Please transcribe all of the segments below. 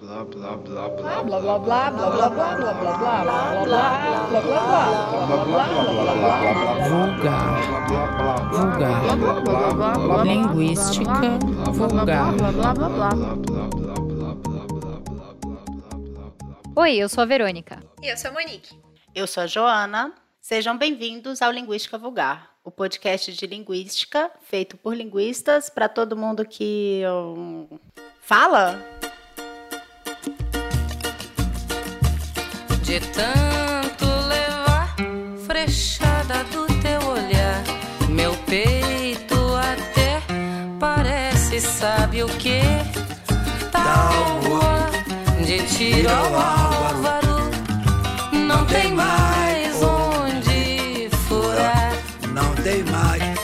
blá blá blá blá blá blá blá blá blá blá blá blá blá blá blá vulgar, vulgar, linguística vulgar. Oi, eu sou a Verônica. E eu sou a Monique. Eu sou a Joana. Sejam bem-vindos ao Linguística Vulgar, o podcast de linguística feito por linguistas para todo mundo que um, fala. De tanto levar frechada do teu olhar, meu peito até parece, sabe o que? Tábua de tiro ao álvaro, não tem mais onde furar. Não tem mais.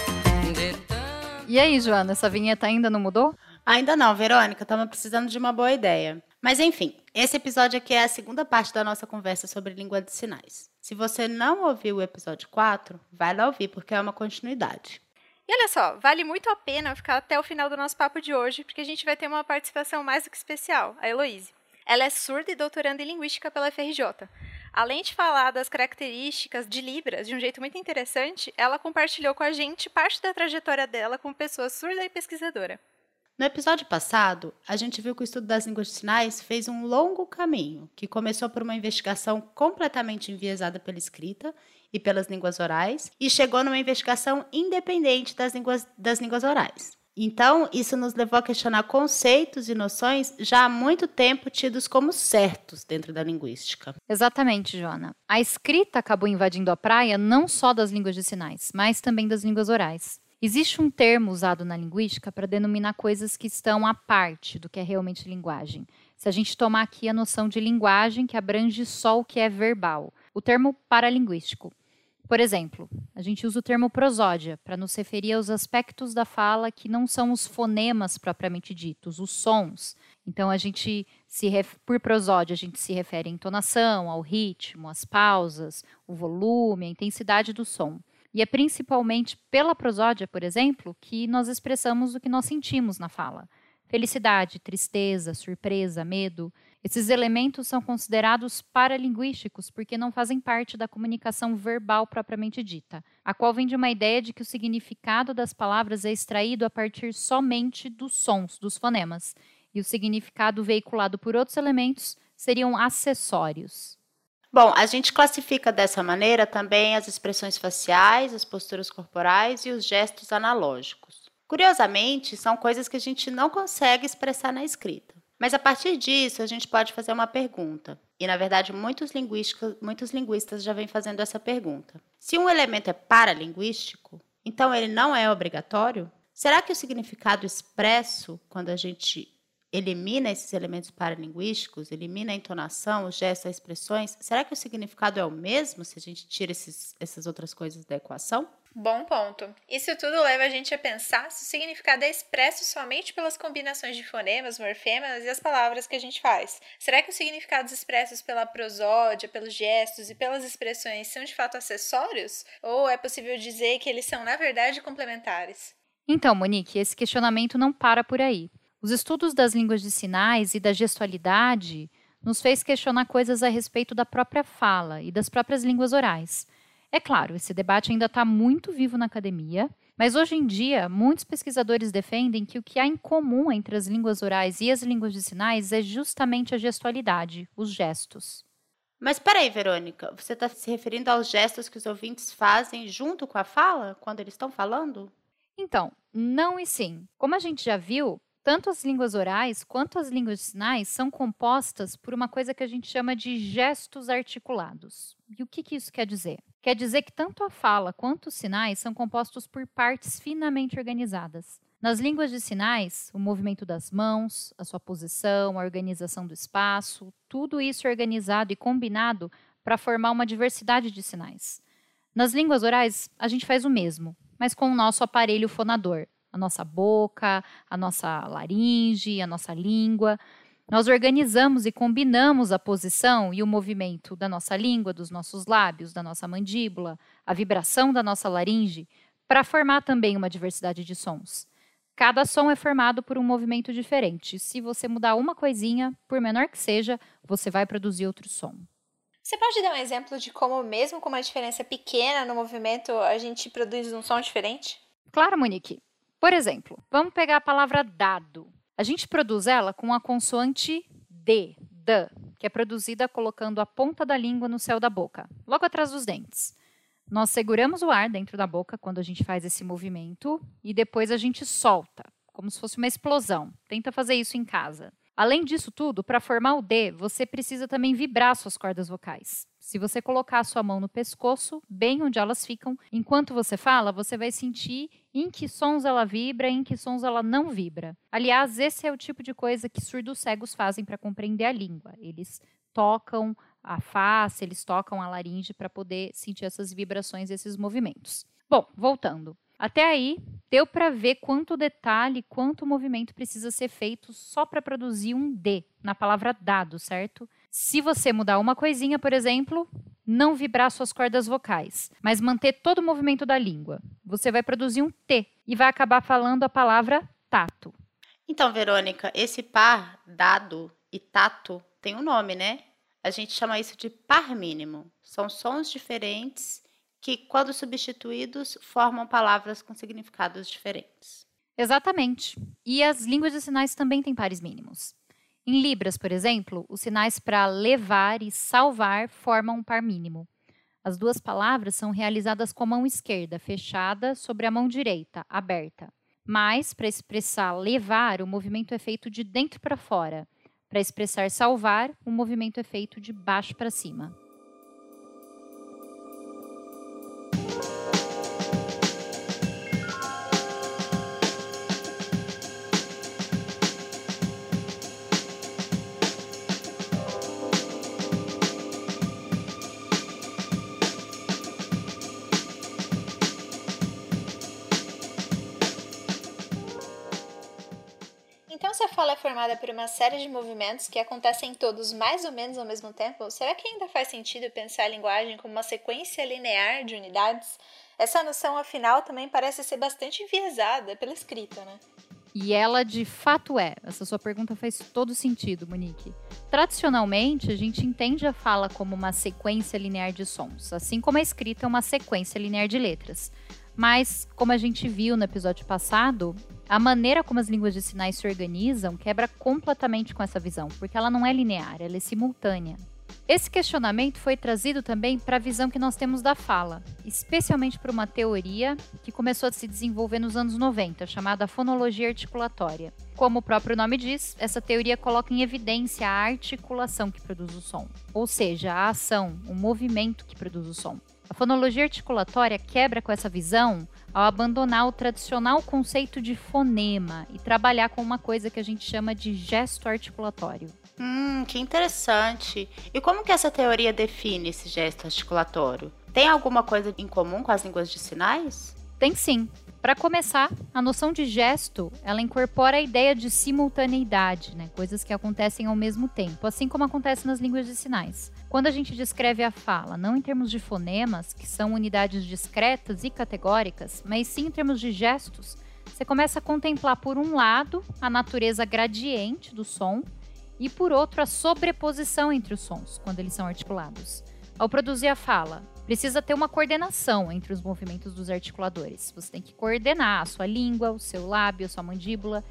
E aí, Joana, essa vinheta ainda não mudou? Ainda não, Verônica, estamos precisando de uma boa ideia. Mas enfim, esse episódio aqui é a segunda parte da nossa conversa sobre língua de sinais. Se você não ouviu o episódio 4, vai lá ouvir, porque é uma continuidade. E olha só, vale muito a pena ficar até o final do nosso papo de hoje, porque a gente vai ter uma participação mais do que especial, a Heloíse. Ela é surda e doutoranda em Linguística pela FRJ. Além de falar das características de Libras de um jeito muito interessante, ela compartilhou com a gente parte da trajetória dela como pessoa surda e pesquisadora. No episódio passado, a gente viu que o estudo das línguas de sinais fez um longo caminho, que começou por uma investigação completamente enviesada pela escrita e pelas línguas orais, e chegou numa investigação independente das línguas, das línguas orais. Então, isso nos levou a questionar conceitos e noções já há muito tempo tidos como certos dentro da linguística. Exatamente, Joana. A escrita acabou invadindo a praia não só das línguas de sinais, mas também das línguas orais. Existe um termo usado na linguística para denominar coisas que estão à parte do que é realmente linguagem. Se a gente tomar aqui a noção de linguagem que abrange só o que é verbal, o termo paralinguístico. Por exemplo, a gente usa o termo prosódia para nos referir aos aspectos da fala que não são os fonemas propriamente ditos, os sons. Então a gente se por prosódia a gente se refere à entonação, ao ritmo, às pausas, o volume, a intensidade do som. E é principalmente pela prosódia, por exemplo, que nós expressamos o que nós sentimos na fala. Felicidade, tristeza, surpresa, medo. Esses elementos são considerados paralinguísticos porque não fazem parte da comunicação verbal propriamente dita, a qual vem de uma ideia de que o significado das palavras é extraído a partir somente dos sons, dos fonemas, e o significado veiculado por outros elementos seriam acessórios. Bom, a gente classifica dessa maneira também as expressões faciais, as posturas corporais e os gestos analógicos. Curiosamente, são coisas que a gente não consegue expressar na escrita. Mas a partir disso, a gente pode fazer uma pergunta. E, na verdade, muitos, muitos linguistas já vêm fazendo essa pergunta. Se um elemento é paralinguístico, então ele não é obrigatório? Será que o significado expresso, quando a gente elimina esses elementos paralinguísticos, elimina a entonação, os gestos, as expressões, será que o significado é o mesmo se a gente tira esses, essas outras coisas da equação? Bom ponto. Isso tudo leva a gente a pensar se o significado é expresso somente pelas combinações de fonemas, morfemas e as palavras que a gente faz. Será que os significados expressos pela prosódia, pelos gestos e pelas expressões são de fato acessórios? Ou é possível dizer que eles são, na verdade, complementares? Então, Monique, esse questionamento não para por aí. Os estudos das línguas de sinais e da gestualidade nos fez questionar coisas a respeito da própria fala e das próprias línguas orais. É claro, esse debate ainda está muito vivo na academia, mas hoje em dia muitos pesquisadores defendem que o que há em comum entre as línguas orais e as línguas de sinais é justamente a gestualidade, os gestos. Mas peraí, Verônica, você está se referindo aos gestos que os ouvintes fazem junto com a fala, quando eles estão falando? Então, não e sim. Como a gente já viu, tanto as línguas orais quanto as línguas de sinais são compostas por uma coisa que a gente chama de gestos articulados. E o que, que isso quer dizer? Quer dizer que tanto a fala quanto os sinais são compostos por partes finamente organizadas. Nas línguas de sinais, o movimento das mãos, a sua posição, a organização do espaço, tudo isso é organizado e combinado para formar uma diversidade de sinais. Nas línguas orais, a gente faz o mesmo, mas com o nosso aparelho fonador, a nossa boca, a nossa laringe, a nossa língua. Nós organizamos e combinamos a posição e o movimento da nossa língua, dos nossos lábios, da nossa mandíbula, a vibração da nossa laringe, para formar também uma diversidade de sons. Cada som é formado por um movimento diferente. Se você mudar uma coisinha, por menor que seja, você vai produzir outro som. Você pode dar um exemplo de como, mesmo com uma diferença pequena no movimento, a gente produz um som diferente? Claro, Monique. Por exemplo, vamos pegar a palavra dado. A gente produz ela com a consoante D, D, que é produzida colocando a ponta da língua no céu da boca, logo atrás dos dentes. Nós seguramos o ar dentro da boca quando a gente faz esse movimento e depois a gente solta, como se fosse uma explosão. Tenta fazer isso em casa. Além disso tudo, para formar o D, você precisa também vibrar suas cordas vocais. Se você colocar a sua mão no pescoço, bem onde elas ficam, enquanto você fala, você vai sentir em que sons ela vibra em que sons ela não vibra. Aliás, esse é o tipo de coisa que surdos cegos fazem para compreender a língua. Eles tocam a face, eles tocam a laringe para poder sentir essas vibrações, esses movimentos. Bom, voltando. Até aí, deu para ver quanto detalhe, quanto movimento precisa ser feito só para produzir um D na palavra dado, certo? Se você mudar uma coisinha, por exemplo, não vibrar suas cordas vocais, mas manter todo o movimento da língua, você vai produzir um T e vai acabar falando a palavra tato. Então, Verônica, esse par dado e tato tem um nome, né? A gente chama isso de par mínimo. São sons diferentes que, quando substituídos, formam palavras com significados diferentes. Exatamente. E as línguas de sinais também têm pares mínimos. Em Libras, por exemplo, os sinais para levar e salvar formam um par mínimo. As duas palavras são realizadas com a mão esquerda fechada sobre a mão direita aberta. Mas, para expressar levar, o movimento é feito de dentro para fora. Para expressar salvar, o movimento é feito de baixo para cima. Então, se a fala é formada por uma série de movimentos que acontecem todos mais ou menos ao mesmo tempo, será que ainda faz sentido pensar a linguagem como uma sequência linear de unidades? Essa noção, afinal, também parece ser bastante enviesada pela escrita, né? E ela de fato é. Essa sua pergunta faz todo sentido, Monique. Tradicionalmente, a gente entende a fala como uma sequência linear de sons, assim como a escrita é uma sequência linear de letras. Mas, como a gente viu no episódio passado, a maneira como as línguas de sinais se organizam quebra completamente com essa visão, porque ela não é linear, ela é simultânea. Esse questionamento foi trazido também para a visão que nós temos da fala, especialmente por uma teoria que começou a se desenvolver nos anos 90, chamada fonologia articulatória. Como o próprio nome diz, essa teoria coloca em evidência a articulação que produz o som, ou seja, a ação, o movimento que produz o som. A fonologia articulatória quebra com essa visão ao abandonar o tradicional conceito de fonema e trabalhar com uma coisa que a gente chama de gesto articulatório. Hum, que interessante. E como que essa teoria define esse gesto articulatório? Tem alguma coisa em comum com as línguas de sinais? Tem sim. Para começar, a noção de gesto, ela incorpora a ideia de simultaneidade, né? coisas que acontecem ao mesmo tempo, assim como acontece nas línguas de sinais. Quando a gente descreve a fala, não em termos de fonemas, que são unidades discretas e categóricas, mas sim em termos de gestos, você começa a contemplar, por um lado, a natureza gradiente do som e, por outro, a sobreposição entre os sons, quando eles são articulados. Ao produzir a fala, precisa ter uma coordenação entre os movimentos dos articuladores. Você tem que coordenar a sua língua, o seu lábio, a sua mandíbula.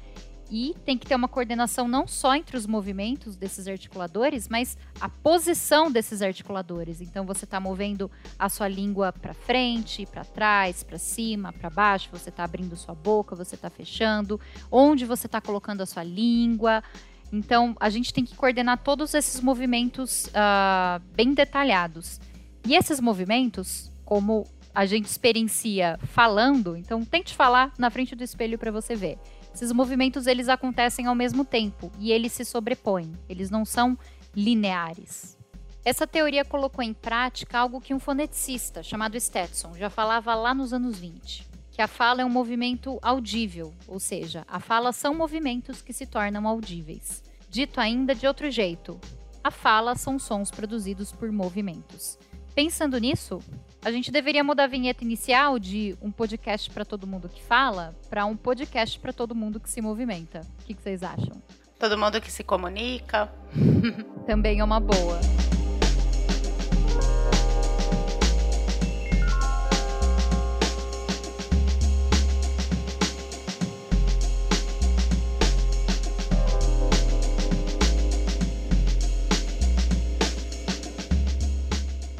E tem que ter uma coordenação não só entre os movimentos desses articuladores, mas a posição desses articuladores. Então você está movendo a sua língua para frente, para trás, para cima, para baixo. Você está abrindo sua boca, você está fechando. Onde você está colocando a sua língua. Então a gente tem que coordenar todos esses movimentos uh, bem detalhados. E esses movimentos, como a gente experiencia falando, então tente falar na frente do espelho para você ver. Esses movimentos eles acontecem ao mesmo tempo e eles se sobrepõem, eles não são lineares. Essa teoria colocou em prática algo que um foneticista chamado Stetson já falava lá nos anos 20, que a fala é um movimento audível, ou seja, a fala são movimentos que se tornam audíveis. Dito ainda de outro jeito, a fala são sons produzidos por movimentos. Pensando nisso, A gente deveria mudar a vinheta inicial de um podcast para todo mundo que fala para um podcast para todo mundo que se movimenta. O que, que vocês acham? Todo mundo que se comunica. Também é uma boa.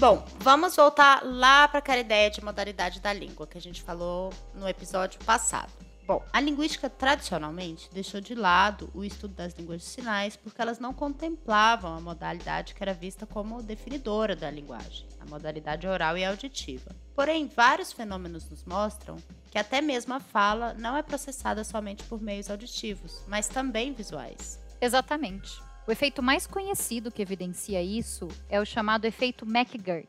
Bom, vamos voltar lá para aquela ideia de modalidade da língua que a gente falou no episódio passado. Bom, a linguística tradicionalmente deixou de lado o estudo das línguas de sinais porque elas não contemplavam a modalidade que era vista como definidora da linguagem, a modalidade oral e auditiva. Porém, vários fenômenos nos mostram que até mesmo a fala não é processada somente por meios auditivos, mas também visuais. Exatamente. O efeito mais conhecido que evidencia isso é o chamado efeito McGurk.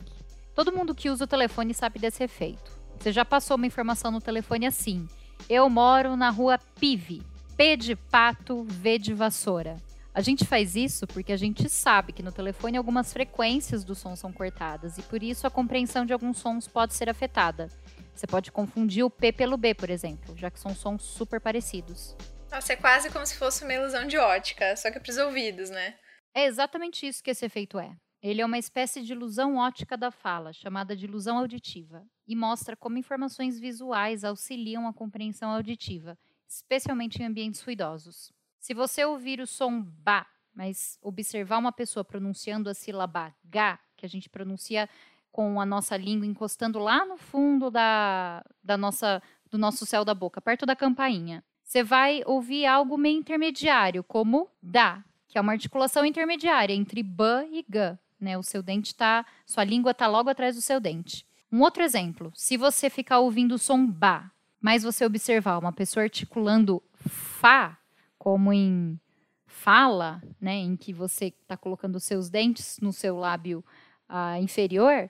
Todo mundo que usa o telefone sabe desse efeito. Você já passou uma informação no telefone assim: Eu moro na rua Pive, P de pato, V de vassoura. A gente faz isso porque a gente sabe que no telefone algumas frequências do som são cortadas e por isso a compreensão de alguns sons pode ser afetada. Você pode confundir o P pelo B, por exemplo, já que são sons super parecidos. Nossa, é quase como se fosse uma ilusão de ótica, só que para os ouvidos, né? É exatamente isso que esse efeito é. Ele é uma espécie de ilusão ótica da fala, chamada de ilusão auditiva, e mostra como informações visuais auxiliam a compreensão auditiva, especialmente em ambientes ruidosos. Se você ouvir o som ba, mas observar uma pessoa pronunciando a sílaba ga, que a gente pronuncia com a nossa língua encostando lá no fundo da, da nossa, do nosso céu da boca, perto da campainha, você vai ouvir algo meio intermediário, como da, que é uma articulação intermediária entre b e g. Né? O seu dente está, sua língua está logo atrás do seu dente. Um outro exemplo, se você ficar ouvindo o som ba, mas você observar uma pessoa articulando fa, como em fala, né, em que você está colocando os seus dentes no seu lábio uh, inferior,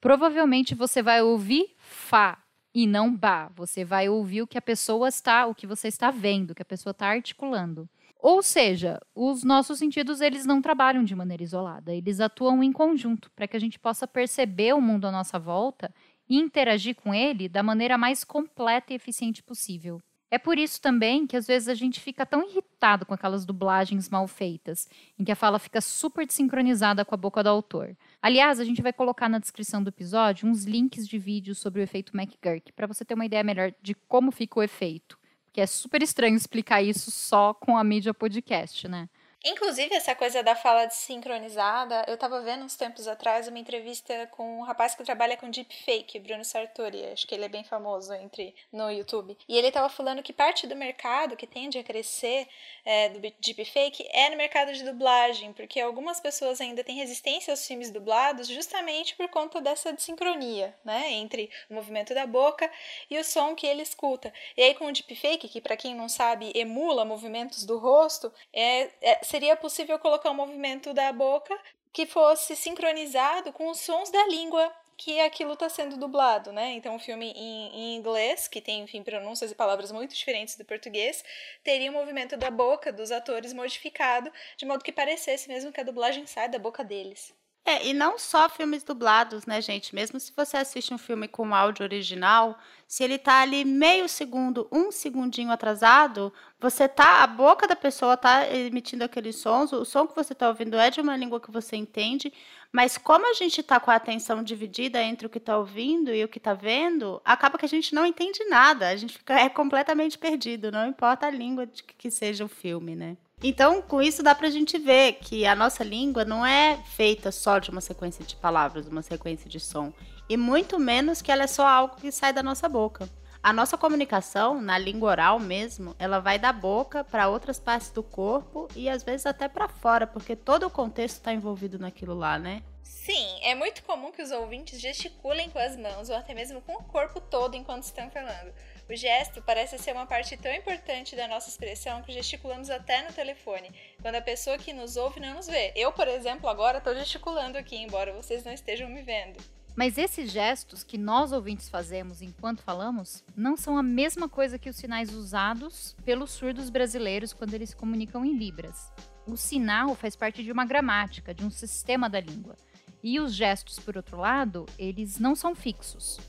provavelmente você vai ouvir fa, e não ba. Você vai ouvir o que a pessoa está, o que você está vendo, o que a pessoa está articulando. Ou seja, os nossos sentidos eles não trabalham de maneira isolada, eles atuam em conjunto para que a gente possa perceber o mundo à nossa volta e interagir com ele da maneira mais completa e eficiente possível. É por isso também que às vezes a gente fica tão irritado com aquelas dublagens mal feitas, em que a fala fica super desincronizada com a boca do autor. Aliás, a gente vai colocar na descrição do episódio uns links de vídeos sobre o efeito McGurk, para você ter uma ideia melhor de como fica o efeito. Porque é super estranho explicar isso só com a mídia podcast, né? Inclusive, essa coisa da fala desincronizada, eu tava vendo uns tempos atrás uma entrevista com um rapaz que trabalha com deepfake, Bruno Sartori, acho que ele é bem famoso entre no YouTube. E ele tava falando que parte do mercado que tende a crescer é, do deepfake é no mercado de dublagem, porque algumas pessoas ainda têm resistência aos filmes dublados justamente por conta dessa desincronia, né, entre o movimento da boca e o som que ele escuta. E aí com o deepfake, que para quem não sabe emula movimentos do rosto, é, é seria possível colocar um movimento da boca que fosse sincronizado com os sons da língua que aquilo está sendo dublado, né? Então, o filme em, em, inglês, que tem, enfim, pronúncias e palavras muito diferentes do português, teria o um movimento da boca dos atores modificado, de modo que parecesse mesmo que a dublagem sai da boca deles. É, e não só filmes dublados, né, gente? Mesmo se você assiste um filme com áudio original, se ele tá ali meio segundo, um segundinho atrasado, você tá, a boca da pessoa tá emitindo aqueles sons, o som que você tá ouvindo é de uma língua que você entende, mas como a gente tá com a atenção dividida entre o que tá ouvindo e o que tá vendo, acaba que a gente não entende nada, a gente fica é completamente perdido, não importa a língua de que seja o filme, né? Então, com isso dá pra gente ver que a nossa língua não é feita só de uma sequência de palavras, uma sequência de som, e muito menos que ela é só algo que sai da nossa boca. A nossa comunicação, na língua oral mesmo, ela vai da boca para outras partes do corpo e às vezes até para fora, porque todo o contexto está envolvido naquilo lá, né? Sim, é muito comum que os ouvintes gesticulem com as mãos ou até mesmo com o corpo todo enquanto estão falando. O gesto parece ser uma parte tão importante da nossa expressão que gesticulamos até no telefone, quando a pessoa que nos ouve não nos vê. Eu, por exemplo, agora estou gesticulando aqui, embora vocês não estejam me vendo. Mas esses gestos que nós ouvintes fazemos enquanto falamos não são a mesma coisa que os sinais usados pelos surdos brasileiros quando eles comunicam em libras. O sinal faz parte de uma gramática, de um sistema da língua. E os gestos, por outro lado, eles não são fixos.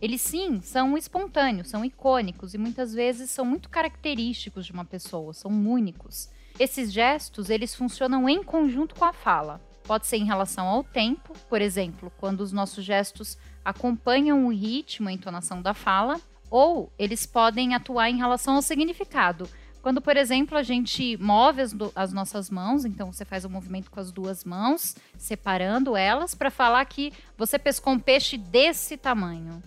Eles sim são espontâneos, são icônicos e muitas vezes são muito característicos de uma pessoa, são únicos. Esses gestos, eles funcionam em conjunto com a fala. Pode ser em relação ao tempo, por exemplo, quando os nossos gestos acompanham o ritmo a entonação da fala, ou eles podem atuar em relação ao significado. Quando, por exemplo, a gente move as, as nossas mãos, então você faz o um movimento com as duas mãos, separando elas, para falar que você pescou um peixe desse tamanho.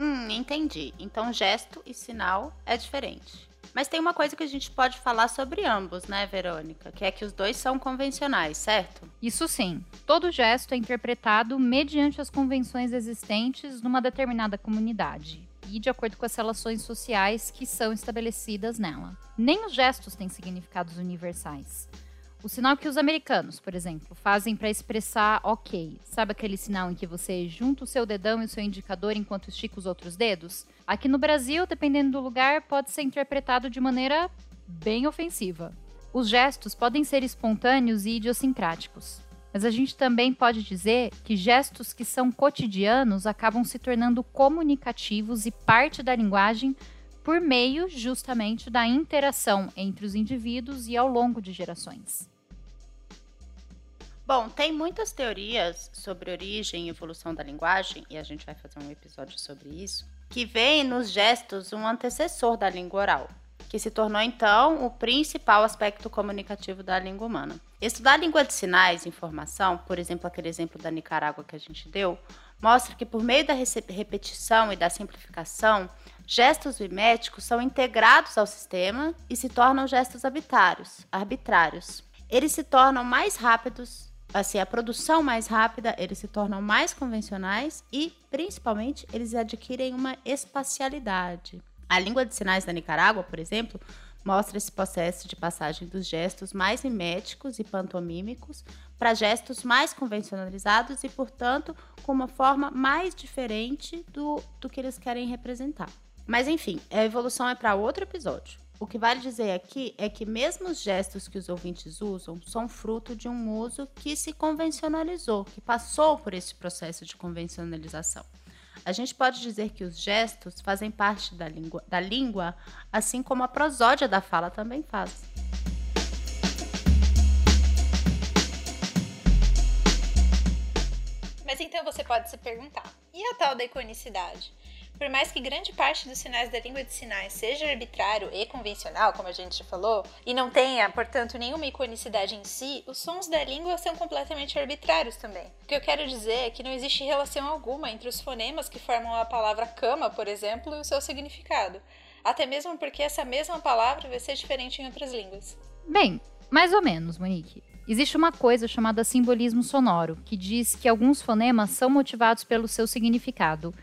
Hum, entendi. Então, gesto e sinal é diferente. Mas tem uma coisa que a gente pode falar sobre ambos, né, Verônica? Que é que os dois são convencionais, certo? Isso sim. Todo gesto é interpretado mediante as convenções existentes numa determinada comunidade e de acordo com as relações sociais que são estabelecidas nela. Nem os gestos têm significados universais. O sinal que os americanos, por exemplo, fazem para expressar ok. Sabe aquele sinal em que você junta o seu dedão e o seu indicador enquanto estica os outros dedos? Aqui no Brasil, dependendo do lugar, pode ser interpretado de maneira bem ofensiva. Os gestos podem ser espontâneos e idiosincráticos. Mas a gente também pode dizer que gestos que são cotidianos acabam se tornando comunicativos e parte da linguagem por meio justamente da interação entre os indivíduos e ao longo de gerações. Bom, tem muitas teorias sobre origem e evolução da linguagem, e a gente vai fazer um episódio sobre isso, que veem nos gestos um antecessor da língua oral que se tornou então o principal aspecto comunicativo da língua humana. Estudar a língua de sinais, informação, por exemplo, aquele exemplo da Nicarágua que a gente deu, mostra que por meio da repetição e da simplificação, gestos miméticos são integrados ao sistema e se tornam gestos arbitrários. arbitrários. Eles se tornam mais rápidos, assim, a produção mais rápida, eles se tornam mais convencionais e, principalmente, eles adquirem uma espacialidade. A língua de sinais da Nicarágua, por exemplo, mostra esse processo de passagem dos gestos mais miméticos e pantomímicos para gestos mais convencionalizados e, portanto, com uma forma mais diferente do, do que eles querem representar. Mas, enfim, a evolução é para outro episódio. O que vale dizer aqui é que mesmo os gestos que os ouvintes usam são fruto de um uso que se convencionalizou, que passou por esse processo de convencionalização. A gente pode dizer que os gestos fazem parte da língua, da língua assim como a prosódia da fala também faz. Mas então você pode se perguntar: e a tal da iconicidade? Por mais que grande parte dos sinais da língua de sinais seja arbitrário e convencional, como a gente já falou, e não tenha, portanto, nenhuma iconicidade em si, os sons da língua são completamente arbitrários também. O que eu quero dizer é que não existe relação alguma entre os fonemas que formam a palavra cama, por exemplo, e o seu significado. Até mesmo porque essa mesma palavra vai ser diferente em outras línguas. Bem, mais ou menos, Monique. Existe uma coisa chamada simbolismo sonoro, que diz que alguns fonemas são motivados pelo seu significado.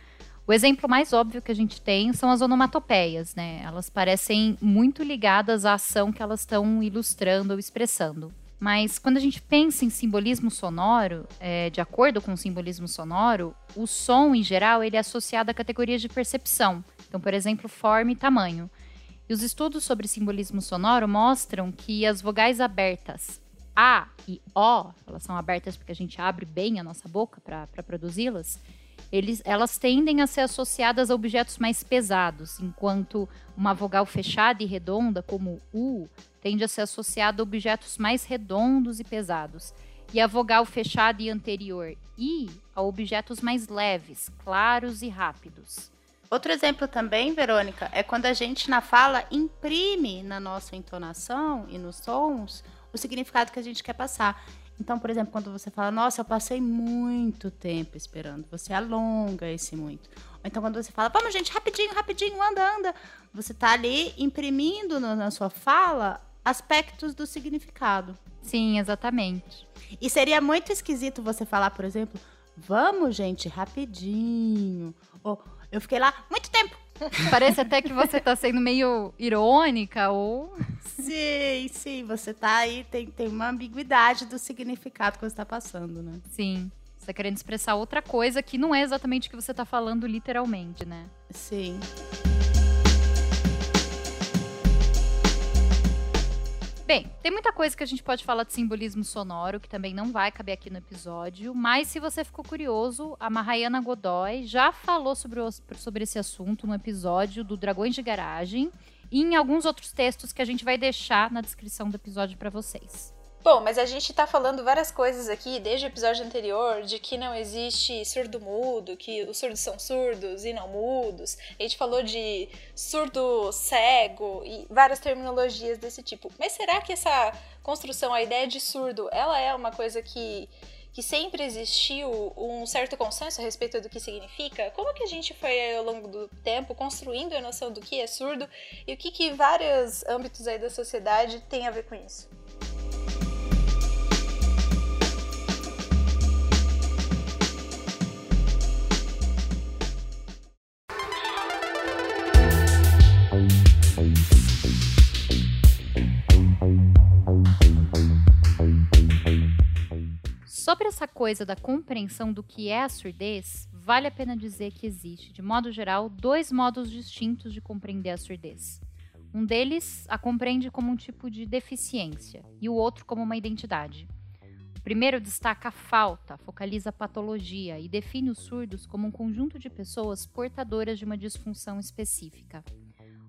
O exemplo mais óbvio que a gente tem são as onomatopeias, né? Elas parecem muito ligadas à ação que elas estão ilustrando ou expressando. Mas quando a gente pensa em simbolismo sonoro, é, de acordo com o simbolismo sonoro, o som, em geral, ele é associado a categorias de percepção. Então, por exemplo, forma e tamanho. E os estudos sobre simbolismo sonoro mostram que as vogais abertas A e O, elas são abertas porque a gente abre bem a nossa boca para produzi-las, eles, elas tendem a ser associadas a objetos mais pesados, enquanto uma vogal fechada e redonda, como U, tende a ser associada a objetos mais redondos e pesados. E a vogal fechada e anterior, I, a objetos mais leves, claros e rápidos. Outro exemplo também, Verônica, é quando a gente na fala imprime na nossa entonação e nos sons o significado que a gente quer passar. Então, por exemplo, quando você fala, nossa, eu passei muito tempo esperando, você alonga esse muito. Ou então, quando você fala, vamos, gente, rapidinho, rapidinho, anda, anda, você está ali imprimindo no, na sua fala aspectos do significado. Sim, exatamente. E seria muito esquisito você falar, por exemplo, vamos, gente, rapidinho. Ou eu fiquei lá muito tempo. Parece até que você está sendo meio irônica ou. Sim, sim, você tá aí, tem, tem uma ambiguidade do significado que você está passando, né? Sim. Você está querendo expressar outra coisa que não é exatamente o que você está falando literalmente, né? Sim. Bem, tem muita coisa que a gente pode falar de simbolismo sonoro, que também não vai caber aqui no episódio, mas se você ficou curioso, a Mahayana Godoy já falou sobre, o, sobre esse assunto no episódio do Dragões de Garagem e em alguns outros textos que a gente vai deixar na descrição do episódio para vocês. Bom, mas a gente tá falando várias coisas aqui desde o episódio anterior de que não existe surdo-mudo, que os surdos são surdos e não mudos. A gente falou de surdo cego e várias terminologias desse tipo. Mas será que essa construção, a ideia de surdo, ela é uma coisa que que sempre existiu um certo consenso a respeito do que significa? Como que a gente foi ao longo do tempo construindo a noção do que é surdo e o que que vários âmbitos aí da sociedade têm a ver com isso? Sobre essa coisa da compreensão do que é a surdez, vale a pena dizer que existe, de modo geral, dois modos distintos de compreender a surdez. Um deles a compreende como um tipo de deficiência e o outro como uma identidade. O primeiro destaca a falta, focaliza a patologia e define os surdos como um conjunto de pessoas portadoras de uma disfunção específica.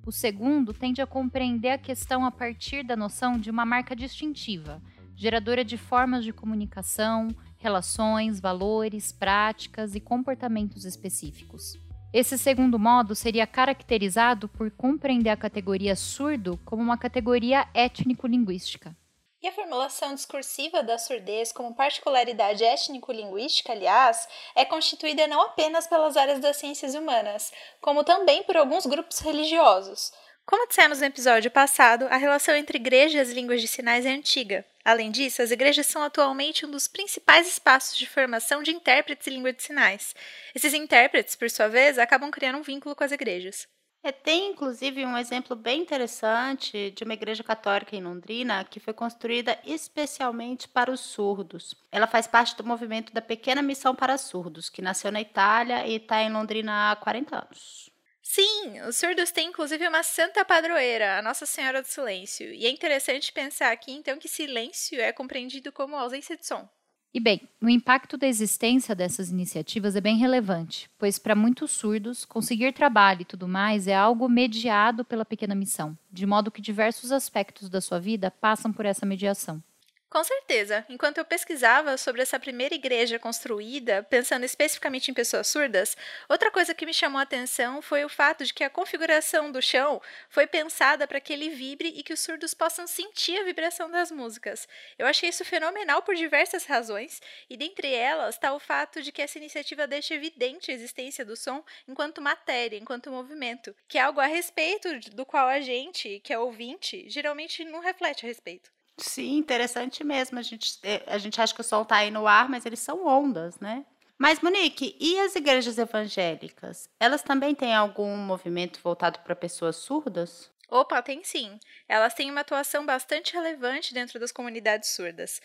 O segundo tende a compreender a questão a partir da noção de uma marca distintiva geradora de formas de comunicação, relações, valores, práticas e comportamentos específicos. Esse segundo modo seria caracterizado por compreender a categoria surdo como uma categoria étnico-linguística. E a formulação discursiva da surdez como particularidade étnico-linguística, aliás, é constituída não apenas pelas áreas das ciências humanas, como também por alguns grupos religiosos. Como dissemos no episódio passado, a relação entre igreja e as línguas de sinais é antiga. Além disso, as igrejas são atualmente um dos principais espaços de formação de intérpretes em língua de sinais. Esses intérpretes, por sua vez, acabam criando um vínculo com as igrejas. É, tem inclusive um exemplo bem interessante de uma igreja católica em Londrina que foi construída especialmente para os surdos. Ela faz parte do movimento da Pequena Missão para Surdos, que nasceu na Itália e está em Londrina há 40 anos. Sim, os surdos têm inclusive uma santa padroeira, a Nossa Senhora do Silêncio. E é interessante pensar aqui então que silêncio é compreendido como ausência de som. E bem, o impacto da existência dessas iniciativas é bem relevante, pois para muitos surdos, conseguir trabalho e tudo mais é algo mediado pela pequena missão, de modo que diversos aspectos da sua vida passam por essa mediação. Com certeza. Enquanto eu pesquisava sobre essa primeira igreja construída, pensando especificamente em pessoas surdas, outra coisa que me chamou a atenção foi o fato de que a configuração do chão foi pensada para que ele vibre e que os surdos possam sentir a vibração das músicas. Eu achei isso fenomenal por diversas razões, e dentre elas está o fato de que essa iniciativa deixa evidente a existência do som enquanto matéria, enquanto movimento, que é algo a respeito do qual a gente, que é ouvinte, geralmente não reflete a respeito. Sim, interessante mesmo. A gente, é, a gente acha que o sol está aí no ar, mas eles são ondas, né? Mas, Monique, e as igrejas evangélicas? Elas também têm algum movimento voltado para pessoas surdas? Opa, tem sim. Elas têm uma atuação bastante relevante dentro das comunidades surdas.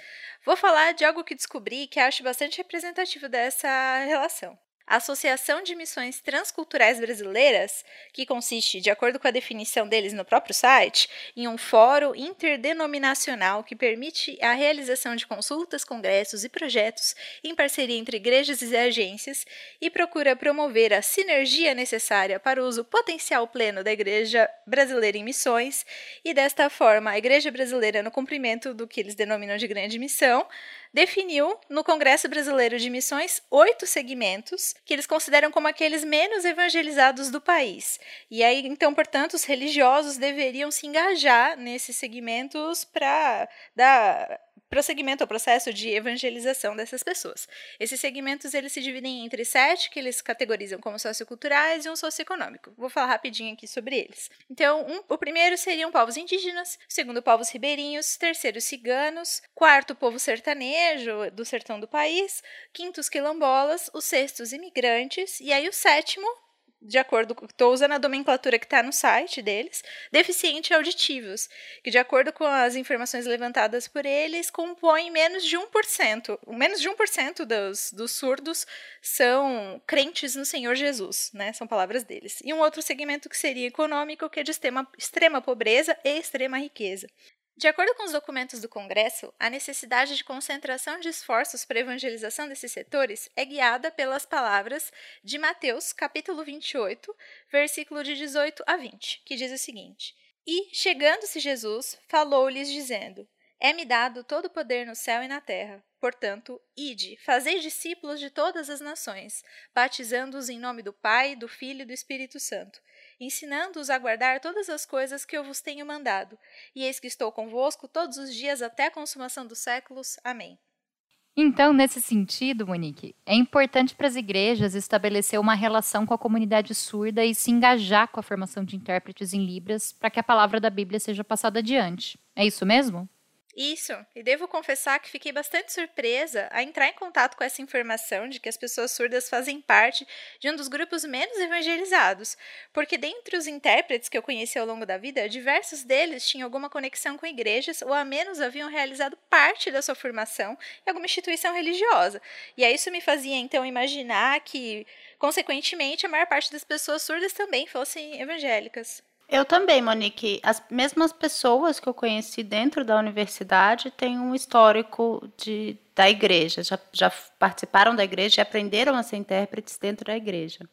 Vou falar de algo que descobri que acho bastante representativo dessa relação. A Associação de Missões Transculturais Brasileiras, que consiste, de acordo com a definição deles no próprio site, em um fórum interdenominacional que permite a realização de consultas, congressos e projetos em parceria entre igrejas e agências e procura promover a sinergia necessária para o uso potencial pleno da Igreja Brasileira em missões e, desta forma, a Igreja Brasileira, no cumprimento do que eles denominam de grande missão, definiu no Congresso Brasileiro de Missões oito segmentos que eles consideram como aqueles menos evangelizados do país. E aí, então, portanto, os religiosos deveriam se engajar nesses segmentos para dar prosseguimento ao processo de evangelização dessas pessoas. Esses segmentos eles se dividem entre sete, que eles categorizam como socioculturais, e um socioeconômico. Vou falar rapidinho aqui sobre eles. Então, um, o primeiro seriam povos indígenas, segundo, povos ribeirinhos, terceiro, ciganos, quarto, povo sertanejo do sertão do país, quinto, os quilombolas, os imigrantes, e aí o sétimo, de acordo com. Estou usando a nomenclatura que está no site deles, deficientes auditivos, que, de acordo com as informações levantadas por eles, compõem menos de 1%. Menos de 1% dos, dos surdos são crentes no Senhor Jesus, né? São palavras deles. E um outro segmento que seria econômico, que é de extrema, extrema pobreza e extrema riqueza. De acordo com os documentos do Congresso, a necessidade de concentração de esforços para a evangelização desses setores é guiada pelas palavras de Mateus, capítulo 28, versículo de 18 a 20, que diz o seguinte: E, chegando-se Jesus, falou-lhes, dizendo: É-me dado todo o poder no céu e na terra. Portanto, ide, fazei discípulos de todas as nações, batizando-os em nome do Pai, do Filho e do Espírito Santo ensinando-os a guardar todas as coisas que eu vos tenho mandado. E eis que estou convosco todos os dias até a consumação dos séculos. Amém. Então, nesse sentido, Monique, é importante para as igrejas estabelecer uma relação com a comunidade surda e se engajar com a formação de intérpretes em Libras para que a palavra da Bíblia seja passada adiante. É isso mesmo? Isso, e devo confessar que fiquei bastante surpresa a entrar em contato com essa informação de que as pessoas surdas fazem parte de um dos grupos menos evangelizados, porque dentre os intérpretes que eu conheci ao longo da vida, diversos deles tinham alguma conexão com igrejas ou a menos haviam realizado parte da sua formação em alguma instituição religiosa. E aí isso me fazia então imaginar que, consequentemente, a maior parte das pessoas surdas também fossem evangélicas. Eu também, Monique. As mesmas pessoas que eu conheci dentro da universidade têm um histórico de, da igreja, já, já participaram da igreja e aprenderam a ser intérpretes dentro da igreja.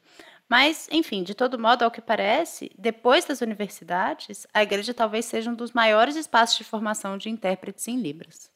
Mas, enfim, de todo modo, ao que parece, depois das universidades, a igreja talvez seja um dos maiores espaços de formação de intérpretes em Libras.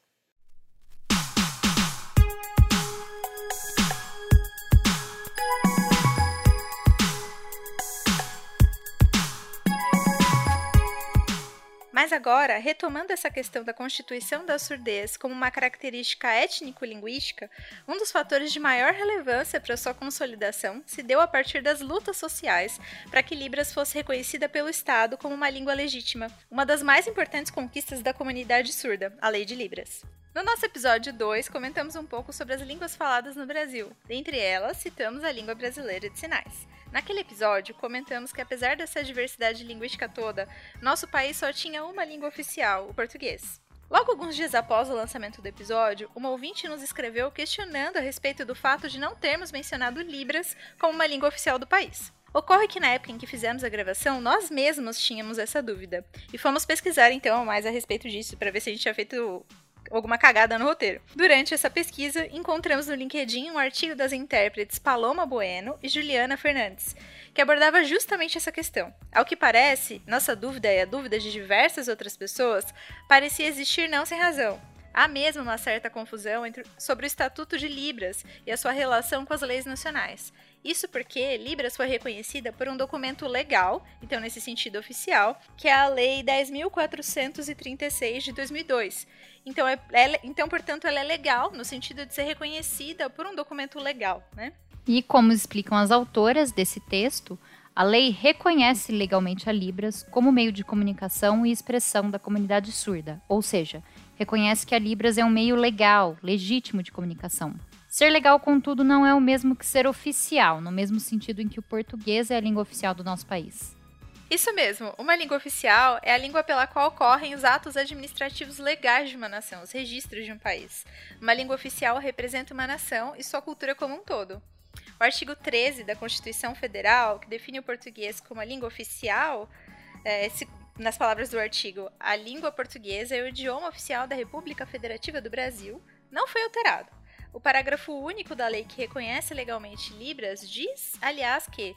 Mas agora, retomando essa questão da constituição da surdez como uma característica étnico-linguística, um dos fatores de maior relevância para sua consolidação se deu a partir das lutas sociais para que Libras fosse reconhecida pelo Estado como uma língua legítima, uma das mais importantes conquistas da comunidade surda, a Lei de Libras. No nosso episódio 2, comentamos um pouco sobre as línguas faladas no Brasil. Dentre elas, citamos a língua brasileira de sinais. Naquele episódio, comentamos que apesar dessa diversidade linguística toda, nosso país só tinha uma língua oficial, o português. Logo alguns dias após o lançamento do episódio, uma ouvinte nos escreveu questionando a respeito do fato de não termos mencionado Libras como uma língua oficial do país. Ocorre que na época em que fizemos a gravação, nós mesmos tínhamos essa dúvida. E fomos pesquisar então mais a respeito disso para ver se a gente tinha feito alguma cagada no roteiro. Durante essa pesquisa, encontramos no LinkedIn um artigo das intérpretes Paloma Bueno e Juliana Fernandes, que abordava justamente essa questão. Ao que parece, nossa dúvida e a dúvida de diversas outras pessoas parecia existir não sem razão. Há mesmo uma certa confusão entre, sobre o Estatuto de Libras e a sua relação com as leis nacionais. Isso porque Libras foi reconhecida por um documento legal, então nesse sentido oficial, que é a Lei 10.436 de 2002. Então, é, é, então, portanto, ela é legal no sentido de ser reconhecida por um documento legal, né? E como explicam as autoras desse texto, a lei reconhece legalmente a Libras como meio de comunicação e expressão da comunidade surda, ou seja, reconhece que a Libras é um meio legal, legítimo de comunicação. Ser legal, contudo, não é o mesmo que ser oficial, no mesmo sentido em que o português é a língua oficial do nosso país. Isso mesmo, uma língua oficial é a língua pela qual ocorrem os atos administrativos legais de uma nação, os registros de um país. Uma língua oficial representa uma nação e sua cultura como um todo. O artigo 13 da Constituição Federal, que define o português como a língua oficial, é, se, nas palavras do artigo, a língua portuguesa é o idioma oficial da República Federativa do Brasil, não foi alterado. O parágrafo único da lei que reconhece legalmente Libras diz, aliás, que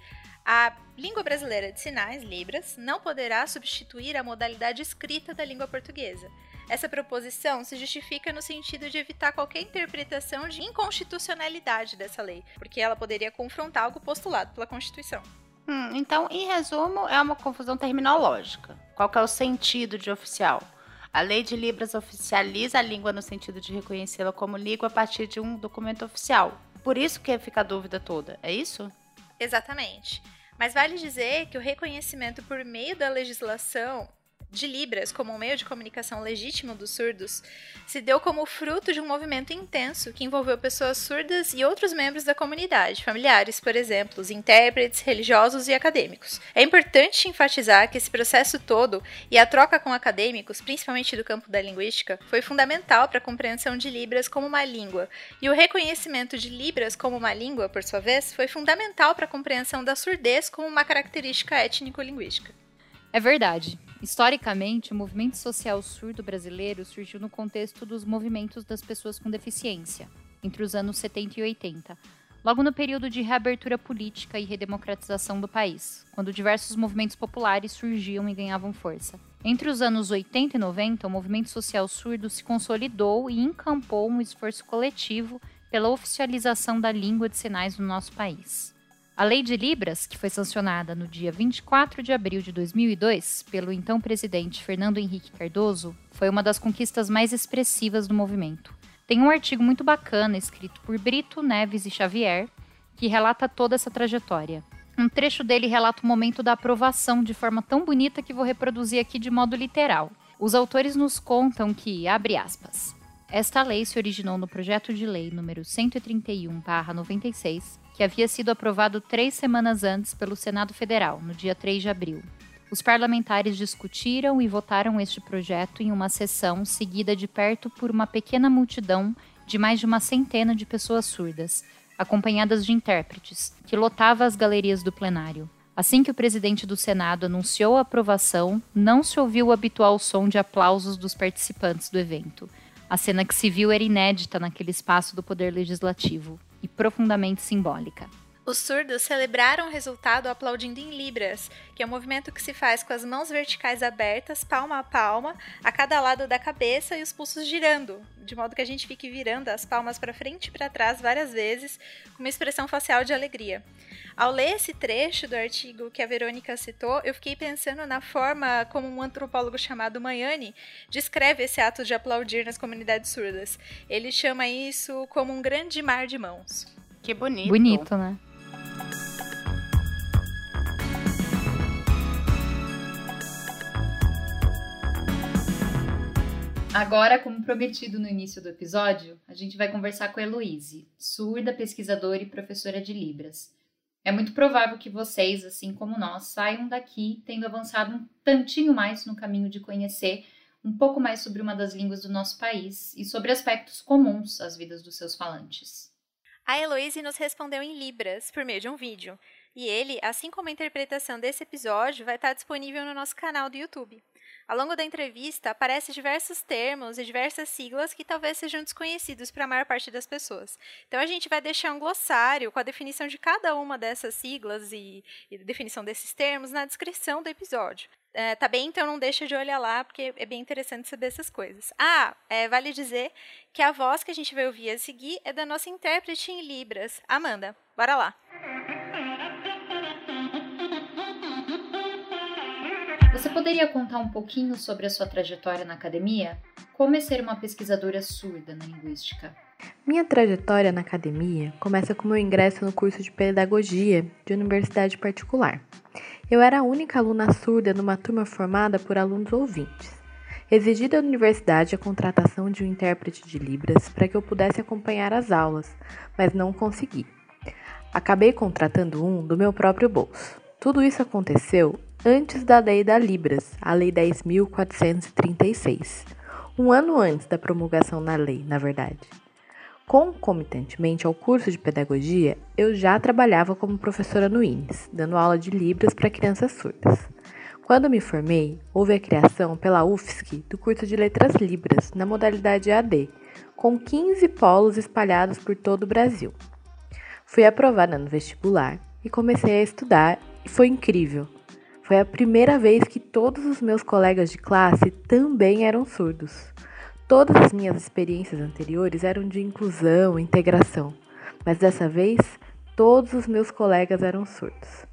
a língua brasileira de sinais, Libras, não poderá substituir a modalidade escrita da língua portuguesa. Essa proposição se justifica no sentido de evitar qualquer interpretação de inconstitucionalidade dessa lei, porque ela poderia confrontar algo postulado pela Constituição. Hum, então, em resumo, é uma confusão terminológica. Qual é o sentido de oficial? A lei de Libras oficializa a língua no sentido de reconhecê-la como língua a partir de um documento oficial. Por isso que fica a dúvida toda, é isso? Exatamente. Mas vale dizer que o reconhecimento por meio da legislação de Libras como um meio de comunicação legítimo dos surdos se deu como fruto de um movimento intenso que envolveu pessoas surdas e outros membros da comunidade, familiares, por exemplo, intérpretes, religiosos e acadêmicos. É importante enfatizar que esse processo todo e a troca com acadêmicos, principalmente do campo da linguística, foi fundamental para a compreensão de Libras como uma língua, e o reconhecimento de Libras como uma língua, por sua vez, foi fundamental para a compreensão da surdez como uma característica étnico-linguística. É verdade. Historicamente, o movimento social surdo brasileiro surgiu no contexto dos movimentos das pessoas com deficiência, entre os anos 70 e 80, logo no período de reabertura política e redemocratização do país, quando diversos movimentos populares surgiam e ganhavam força. Entre os anos 80 e 90, o movimento social surdo se consolidou e encampou um esforço coletivo pela oficialização da língua de sinais no nosso país. A Lei de Libras, que foi sancionada no dia 24 de abril de 2002 pelo então presidente Fernando Henrique Cardoso, foi uma das conquistas mais expressivas do movimento. Tem um artigo muito bacana escrito por Brito Neves e Xavier que relata toda essa trajetória. Um trecho dele relata o momento da aprovação de forma tão bonita que vou reproduzir aqui de modo literal. Os autores nos contam que, abre aspas, esta lei se originou no projeto de lei número 131/96, que havia sido aprovado três semanas antes pelo Senado Federal, no dia 3 de abril. Os parlamentares discutiram e votaram este projeto em uma sessão seguida de perto por uma pequena multidão de mais de uma centena de pessoas surdas, acompanhadas de intérpretes, que lotava as galerias do plenário. Assim que o presidente do Senado anunciou a aprovação, não se ouviu o habitual som de aplausos dos participantes do evento. A cena que se viu era inédita naquele espaço do poder legislativo e profundamente simbólica. Os surdos celebraram o resultado aplaudindo em libras, que é um movimento que se faz com as mãos verticais abertas, palma a palma, a cada lado da cabeça e os pulsos girando, de modo que a gente fique virando as palmas para frente e para trás várias vezes, com uma expressão facial de alegria. Ao ler esse trecho do artigo que a Verônica citou, eu fiquei pensando na forma como um antropólogo chamado Mayani descreve esse ato de aplaudir nas comunidades surdas. Ele chama isso como um grande mar de mãos. Que bonito. Bonito, né? Agora, como prometido no início do episódio, a gente vai conversar com a Heloise, surda, pesquisadora e professora de Libras. É muito provável que vocês, assim como nós, saiam daqui tendo avançado um tantinho mais no caminho de conhecer um pouco mais sobre uma das línguas do nosso país e sobre aspectos comuns às vidas dos seus falantes. A Heloise nos respondeu em Libras, por meio de um vídeo, e ele, assim como a interpretação desse episódio, vai estar disponível no nosso canal do YouTube. Ao longo da entrevista, aparecem diversos termos e diversas siglas que talvez sejam desconhecidos para a maior parte das pessoas. Então, a gente vai deixar um glossário com a definição de cada uma dessas siglas e, e definição desses termos na descrição do episódio. É, tá bem? Então não deixa de olhar lá, porque é bem interessante saber essas coisas. Ah, é, vale dizer que a voz que a gente vai ouvir a seguir é da nossa intérprete em Libras, Amanda. Bora lá! Você poderia contar um pouquinho sobre a sua trajetória na academia? Como é ser uma pesquisadora surda na linguística? Minha trajetória na academia começa com meu ingresso no curso de pedagogia de universidade particular. Eu era a única aluna surda numa turma formada por alunos ouvintes. Exigi da universidade a contratação de um intérprete de Libras para que eu pudesse acompanhar as aulas, mas não consegui. Acabei contratando um do meu próprio bolso. Tudo isso aconteceu antes da Lei da Libras, a Lei 10.436, um ano antes da promulgação da lei, na verdade. Concomitantemente ao curso de pedagogia, eu já trabalhava como professora no INES, dando aula de Libras para crianças surdas. Quando me formei, houve a criação pela UFSC do curso de Letras Libras, na modalidade AD, com 15 polos espalhados por todo o Brasil. Fui aprovada no vestibular e comecei a estudar, e foi incrível. Foi a primeira vez que todos os meus colegas de classe também eram surdos. Todas as minhas experiências anteriores eram de inclusão, integração, mas dessa vez todos os meus colegas eram surdos.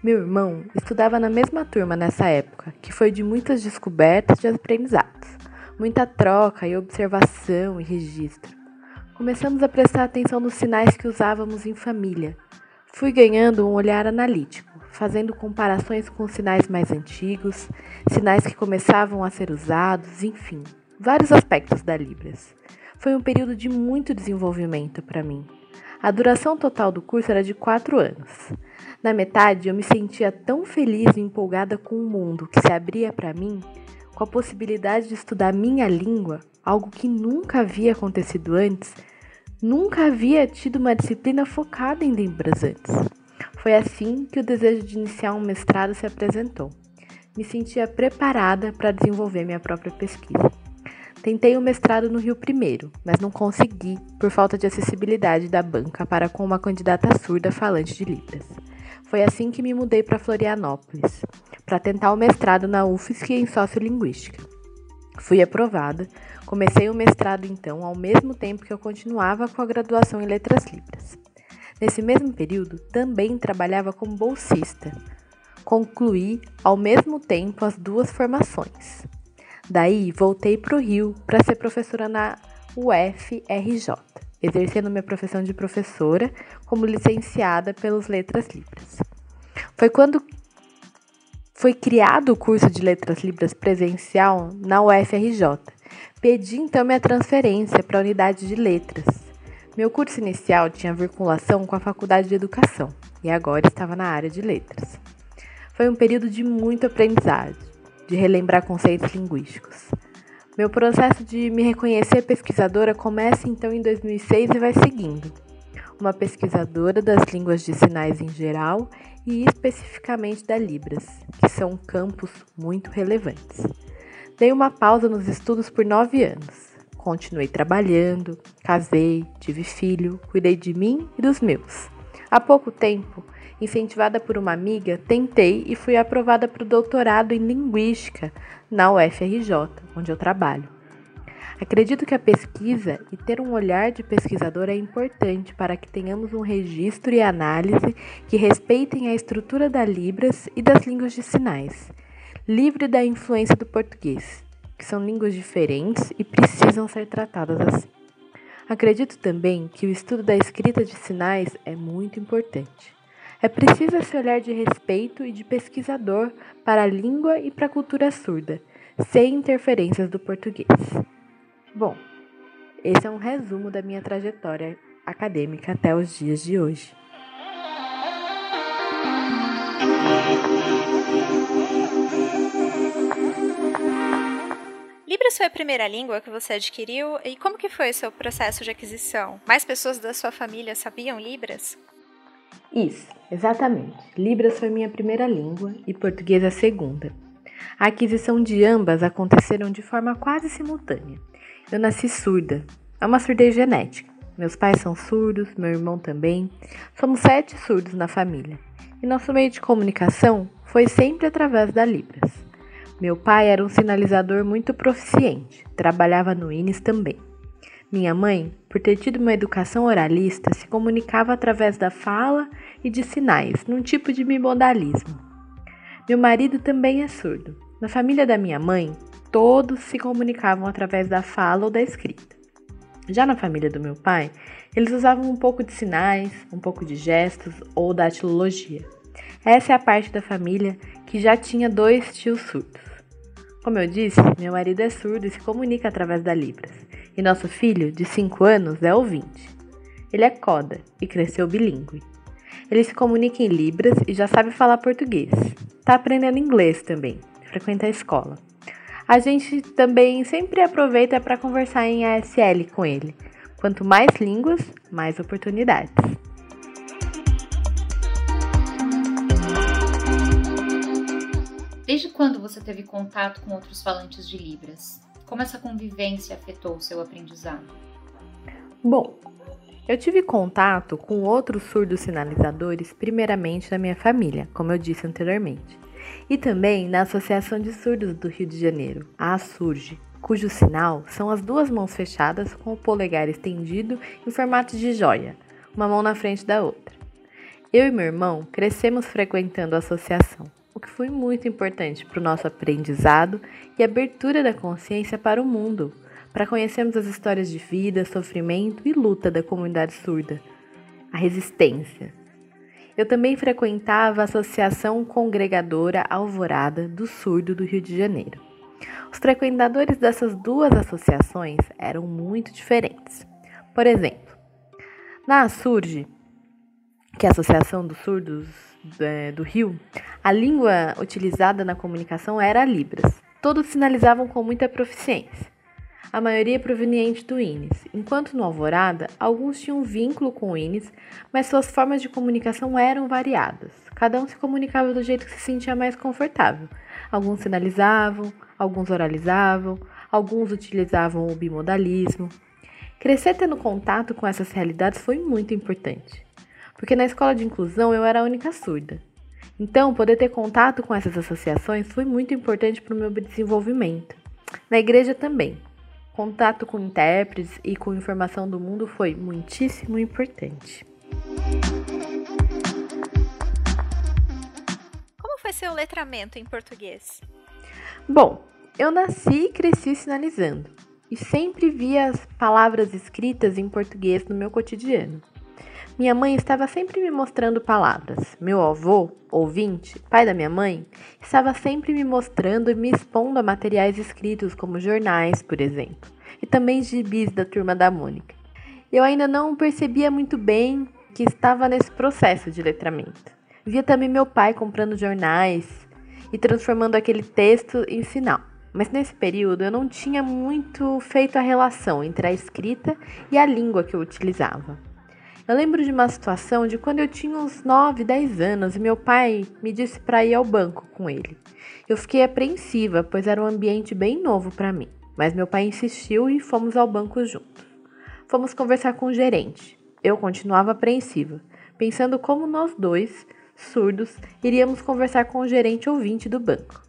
Meu irmão estudava na mesma turma nessa época, que foi de muitas descobertas e aprendizados, muita troca e observação e registro. Começamos a prestar atenção nos sinais que usávamos em família. Fui ganhando um olhar analítico fazendo comparações com sinais mais antigos, sinais que começavam a ser usados, enfim, vários aspectos da Libras. Foi um período de muito desenvolvimento para mim. A duração total do curso era de quatro anos. Na metade, eu me sentia tão feliz e empolgada com o mundo que se abria para mim, com a possibilidade de estudar minha língua, algo que nunca havia acontecido antes. Nunca havia tido uma disciplina focada em Libras antes. Foi assim que o desejo de iniciar um mestrado se apresentou. me sentia preparada para desenvolver minha própria pesquisa. Tentei o mestrado no Rio primeiro, mas não consegui por falta de acessibilidade da banca para com uma candidata surda falante de Libras. Foi assim que me mudei para Florianópolis, para tentar o mestrado na UFSC em Sociolinguística. Fui aprovada, comecei o mestrado então ao mesmo tempo que eu continuava com a graduação em Letras Libras. Nesse mesmo período, também trabalhava como bolsista. Concluí ao mesmo tempo as duas formações. Daí, voltei para o Rio para ser professora na UFRJ, exercendo minha profissão de professora como licenciada pelas Letras Libras. Foi quando foi criado o curso de Letras Libras presencial na UFRJ. Pedi então minha transferência para a unidade de letras. Meu curso inicial tinha vinculação com a Faculdade de Educação e agora estava na área de letras. Foi um período de muito aprendizado, de relembrar conceitos linguísticos. Meu processo de me reconhecer pesquisadora começa então em 2006 e vai seguindo. Uma pesquisadora das línguas de sinais em geral e especificamente da Libras, que são campos muito relevantes. Dei uma pausa nos estudos por nove anos. Continuei trabalhando, casei, tive filho, cuidei de mim e dos meus. Há pouco tempo, incentivada por uma amiga, tentei e fui aprovada para o doutorado em Linguística na UFRJ, onde eu trabalho. Acredito que a pesquisa e ter um olhar de pesquisador é importante para que tenhamos um registro e análise que respeitem a estrutura da Libras e das línguas de sinais, livre da influência do português, que são línguas diferentes e precisam ser tratadas assim. Acredito também que o estudo da escrita de sinais é muito importante. É preciso esse olhar de respeito e de pesquisador para a língua e para a cultura surda, sem interferências do português. Bom, esse é um resumo da minha trajetória acadêmica até os dias de hoje. Libras foi a primeira língua que você adquiriu e como que foi o seu processo de aquisição? Mais pessoas da sua família sabiam Libras? Isso, exatamente. Libras foi minha primeira língua e português a segunda. A aquisição de ambas aconteceram de forma quase simultânea. Eu nasci surda. É uma surdez genética. Meus pais são surdos, meu irmão também. Somos sete surdos na família. E nosso meio de comunicação foi sempre através da Libras. Meu pai era um sinalizador muito proficiente, trabalhava no INES também. Minha mãe, por ter tido uma educação oralista, se comunicava através da fala e de sinais, num tipo de bimodalismo. Meu marido também é surdo. Na família da minha mãe, todos se comunicavam através da fala ou da escrita. Já na família do meu pai, eles usavam um pouco de sinais, um pouco de gestos ou datilologia. Essa é a parte da família que já tinha dois tios surdos. Como eu disse, meu marido é surdo e se comunica através da Libras, e nosso filho, de 5 anos, é ouvinte. Ele é coda e cresceu bilíngue. Ele se comunica em Libras e já sabe falar português. Está aprendendo inglês também, frequenta a escola a gente também sempre aproveita para conversar em ASL com ele. Quanto mais línguas, mais oportunidades. Desde quando você teve contato com outros falantes de Libras? Como essa convivência afetou o seu aprendizado? Bom, eu tive contato com outros surdos sinalizadores, primeiramente na minha família, como eu disse anteriormente e também na Associação de Surdos do Rio de Janeiro, a ASURGE, cujo sinal são as duas mãos fechadas com o polegar estendido em formato de joia, uma mão na frente da outra. Eu e meu irmão crescemos frequentando a associação, o que foi muito importante para o nosso aprendizado e abertura da consciência para o mundo, para conhecermos as histórias de vida, sofrimento e luta da comunidade surda, a resistência, eu também frequentava a Associação Congregadora Alvorada do Surdo do Rio de Janeiro. Os frequentadores dessas duas associações eram muito diferentes. Por exemplo, na ASURGE, que é a Associação dos Surdos do Rio, a língua utilizada na comunicação era Libras. Todos sinalizavam com muita proficiência a maioria proveniente do INES, enquanto no Alvorada, alguns tinham vínculo com o INES, mas suas formas de comunicação eram variadas. Cada um se comunicava do jeito que se sentia mais confortável. Alguns sinalizavam, alguns oralizavam, alguns utilizavam o bimodalismo. Crescer tendo contato com essas realidades foi muito importante, porque na escola de inclusão eu era a única surda. Então, poder ter contato com essas associações foi muito importante para o meu desenvolvimento. Na igreja também. Contato com intérpretes e com informação do mundo foi muitíssimo importante. Como foi seu letramento em português? Bom, eu nasci e cresci sinalizando e sempre via as palavras escritas em português no meu cotidiano. Minha mãe estava sempre me mostrando palavras. Meu avô, ouvinte, pai da minha mãe, estava sempre me mostrando e me expondo a materiais escritos, como jornais, por exemplo, e também gibis da turma da Mônica. Eu ainda não percebia muito bem que estava nesse processo de letramento. Via também meu pai comprando jornais e transformando aquele texto em sinal. Mas nesse período eu não tinha muito feito a relação entre a escrita e a língua que eu utilizava. Eu lembro de uma situação de quando eu tinha uns 9, 10 anos e meu pai me disse para ir ao banco com ele. Eu fiquei apreensiva, pois era um ambiente bem novo para mim, mas meu pai insistiu e fomos ao banco juntos. Fomos conversar com o gerente. Eu continuava apreensiva, pensando como nós dois, surdos, iríamos conversar com o gerente ouvinte do banco.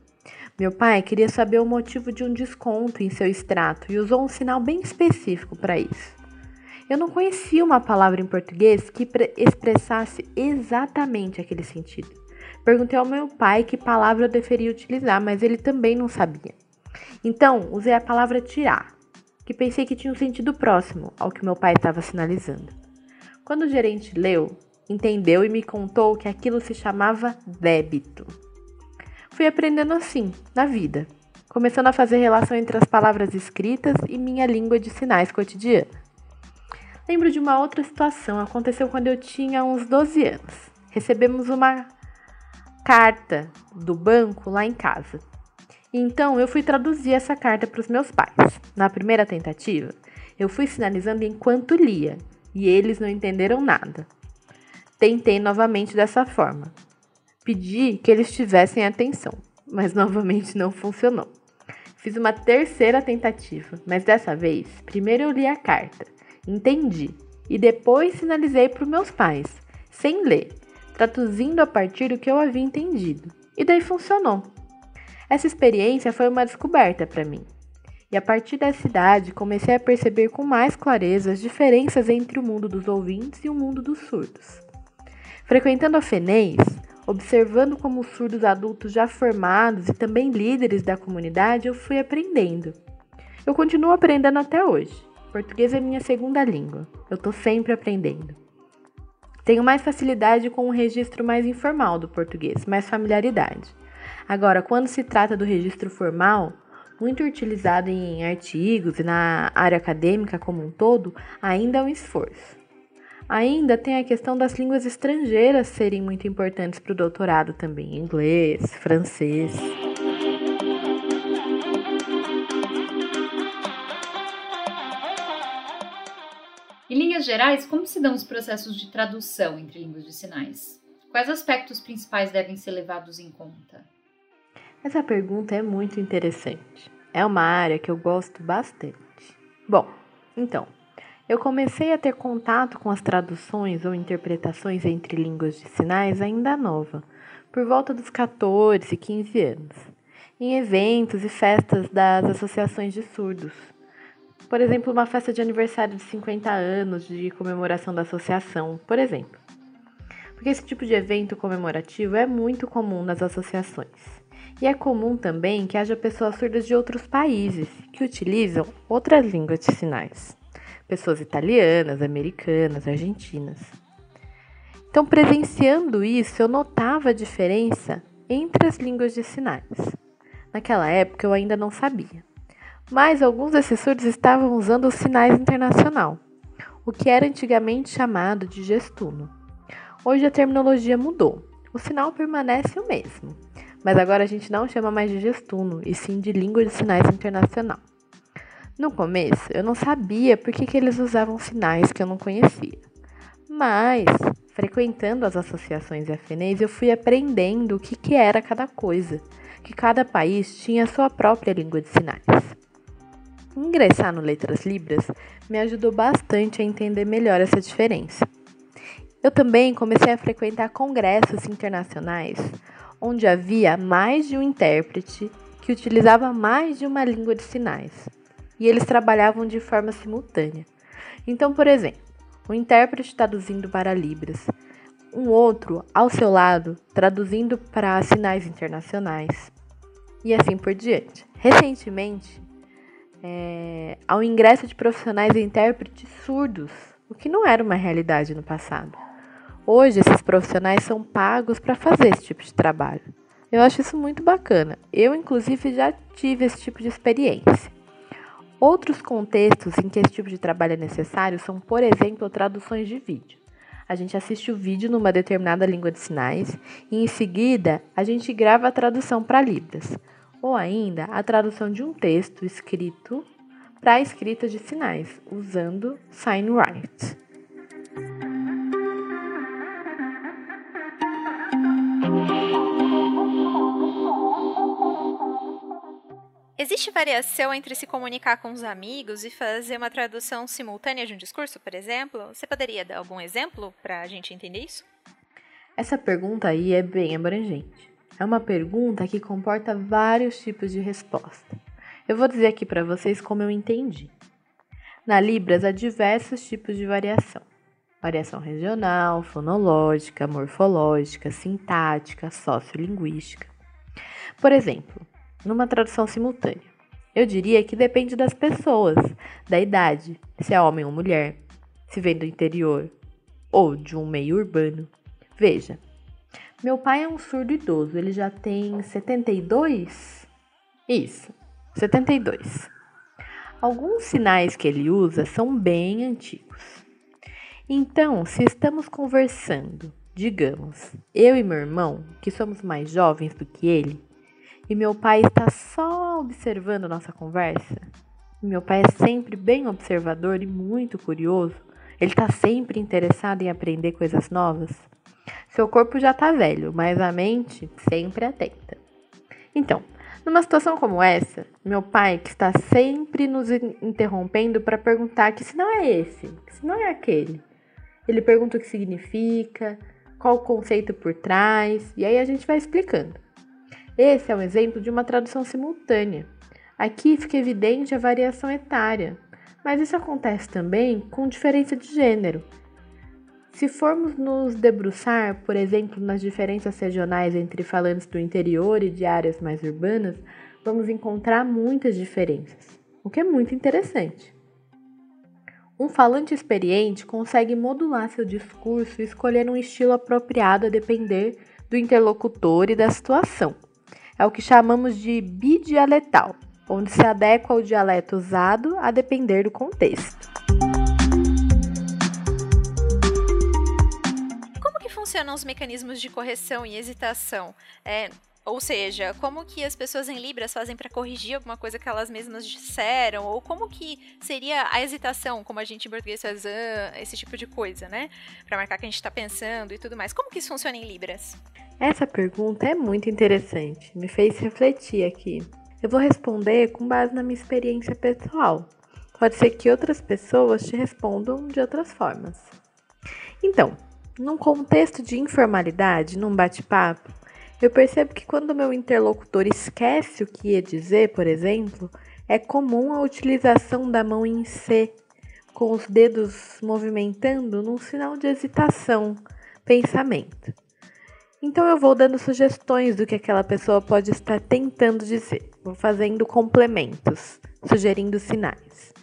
Meu pai queria saber o motivo de um desconto em seu extrato e usou um sinal bem específico para isso. Eu não conhecia uma palavra em português que expressasse exatamente aquele sentido. Perguntei ao meu pai que palavra eu deveria utilizar, mas ele também não sabia. Então, usei a palavra tirar, que pensei que tinha um sentido próximo ao que meu pai estava sinalizando. Quando o gerente leu, entendeu e me contou que aquilo se chamava débito. Fui aprendendo assim, na vida, começando a fazer relação entre as palavras escritas e minha língua de sinais cotidiana. Lembro de uma outra situação, aconteceu quando eu tinha uns 12 anos. Recebemos uma carta do banco lá em casa. Então eu fui traduzir essa carta para os meus pais. Na primeira tentativa, eu fui sinalizando enquanto lia e eles não entenderam nada. Tentei novamente dessa forma. Pedi que eles tivessem atenção, mas novamente não funcionou. Fiz uma terceira tentativa, mas dessa vez, primeiro eu li a carta Entendi. E depois sinalizei para os meus pais, sem ler, traduzindo a partir do que eu havia entendido. E daí funcionou. Essa experiência foi uma descoberta para mim. E a partir dessa idade comecei a perceber com mais clareza as diferenças entre o mundo dos ouvintes e o mundo dos surdos. Frequentando a FENEIS, observando como os surdos adultos já formados e também líderes da comunidade, eu fui aprendendo. Eu continuo aprendendo até hoje. Português é minha segunda língua. Eu estou sempre aprendendo. Tenho mais facilidade com o registro mais informal do português, mais familiaridade. Agora, quando se trata do registro formal, muito utilizado em artigos e na área acadêmica como um todo, ainda é um esforço. Ainda tem a questão das línguas estrangeiras serem muito importantes para o doutorado também, inglês, francês. Em linhas gerais, como se dão os processos de tradução entre línguas de sinais? Quais aspectos principais devem ser levados em conta? Essa pergunta é muito interessante. É uma área que eu gosto bastante. Bom, então, eu comecei a ter contato com as traduções ou interpretações entre línguas de sinais ainda nova, por volta dos 14, 15 anos, em eventos e festas das associações de surdos por exemplo, uma festa de aniversário de 50 anos de comemoração da associação, por exemplo. Porque esse tipo de evento comemorativo é muito comum nas associações. E é comum também que haja pessoas surdas de outros países que utilizam outras línguas de sinais. Pessoas italianas, americanas, argentinas. Então, presenciando isso, eu notava a diferença entre as línguas de sinais. Naquela época eu ainda não sabia mas alguns desses surdos estavam usando sinais internacional, o que era antigamente chamado de gestuno. Hoje a terminologia mudou, o sinal permanece o mesmo, mas agora a gente não chama mais de gestuno, e sim de língua de sinais internacional. No começo, eu não sabia por que, que eles usavam sinais que eu não conhecia, mas frequentando as associações FNEs, eu fui aprendendo o que, que era cada coisa, que cada país tinha a sua própria língua de sinais. Ingressar no Letras Libras me ajudou bastante a entender melhor essa diferença. Eu também comecei a frequentar congressos internacionais onde havia mais de um intérprete que utilizava mais de uma língua de sinais e eles trabalhavam de forma simultânea. Então, por exemplo, um intérprete traduzindo para Libras, um outro ao seu lado traduzindo para sinais internacionais e assim por diante. Recentemente, é, ao ingresso de profissionais e intérpretes surdos, o que não era uma realidade no passado. Hoje, esses profissionais são pagos para fazer esse tipo de trabalho. Eu acho isso muito bacana. Eu, inclusive, já tive esse tipo de experiência. Outros contextos em que esse tipo de trabalho é necessário são, por exemplo, traduções de vídeo. A gente assiste o vídeo numa determinada língua de sinais e, em seguida, a gente grava a tradução para Libras, ou ainda a tradução de um texto escrito para a escrita de sinais, usando SignWrite. Existe variação entre se comunicar com os amigos e fazer uma tradução simultânea de um discurso, por exemplo? Você poderia dar algum exemplo para a gente entender isso? Essa pergunta aí é bem abrangente. É uma pergunta que comporta vários tipos de resposta. Eu vou dizer aqui para vocês como eu entendi. Na Libras há diversos tipos de variação: variação regional, fonológica, morfológica, sintática, sociolinguística. Por exemplo, numa tradução simultânea. Eu diria que depende das pessoas, da idade, se é homem ou mulher, se vem do interior ou de um meio urbano. Veja, meu pai é um surdo idoso, ele já tem 72? Isso, 72. Alguns sinais que ele usa são bem antigos. Então, se estamos conversando, digamos, eu e meu irmão, que somos mais jovens do que ele, e meu pai está só observando nossa conversa. Meu pai é sempre bem observador e muito curioso. Ele está sempre interessado em aprender coisas novas. Seu corpo já está velho, mas a mente sempre atenta. Então, numa situação como essa, meu pai, que está sempre nos interrompendo para perguntar que sinal é esse, que sinal é aquele. Ele pergunta o que significa, qual o conceito por trás, e aí a gente vai explicando. Esse é um exemplo de uma tradução simultânea. Aqui fica evidente a variação etária, mas isso acontece também com diferença de gênero. Se formos nos debruçar, por exemplo, nas diferenças regionais entre falantes do interior e de áreas mais urbanas, vamos encontrar muitas diferenças, o que é muito interessante. Um falante experiente consegue modular seu discurso e escolher um estilo apropriado a depender do interlocutor e da situação é o que chamamos de bidialetal, onde se adequa ao dialeto usado a depender do contexto. Funcionam os mecanismos de correção e hesitação? É, ou seja, como que as pessoas em Libras fazem para corrigir alguma coisa que elas mesmas disseram? Ou como que seria a hesitação, como a gente em português faz ah, esse tipo de coisa, né? Para marcar que a gente está pensando e tudo mais. Como que isso funciona em Libras? Essa pergunta é muito interessante, me fez refletir aqui. Eu vou responder com base na minha experiência pessoal. Pode ser que outras pessoas te respondam de outras formas. Então, num contexto de informalidade, num bate-papo, eu percebo que quando meu interlocutor esquece o que ia dizer, por exemplo, é comum a utilização da mão em C, com os dedos movimentando num sinal de hesitação, pensamento. Então eu vou dando sugestões do que aquela pessoa pode estar tentando dizer, vou fazendo complementos, sugerindo sinais.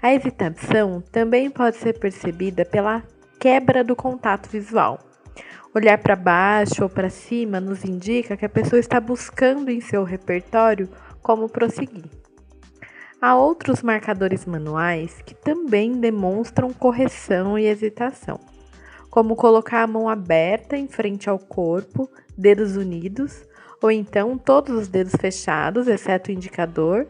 A hesitação também pode ser percebida pela quebra do contato visual. Olhar para baixo ou para cima nos indica que a pessoa está buscando em seu repertório como prosseguir. Há outros marcadores manuais que também demonstram correção e hesitação como colocar a mão aberta em frente ao corpo, dedos unidos, ou então todos os dedos fechados, exceto o indicador,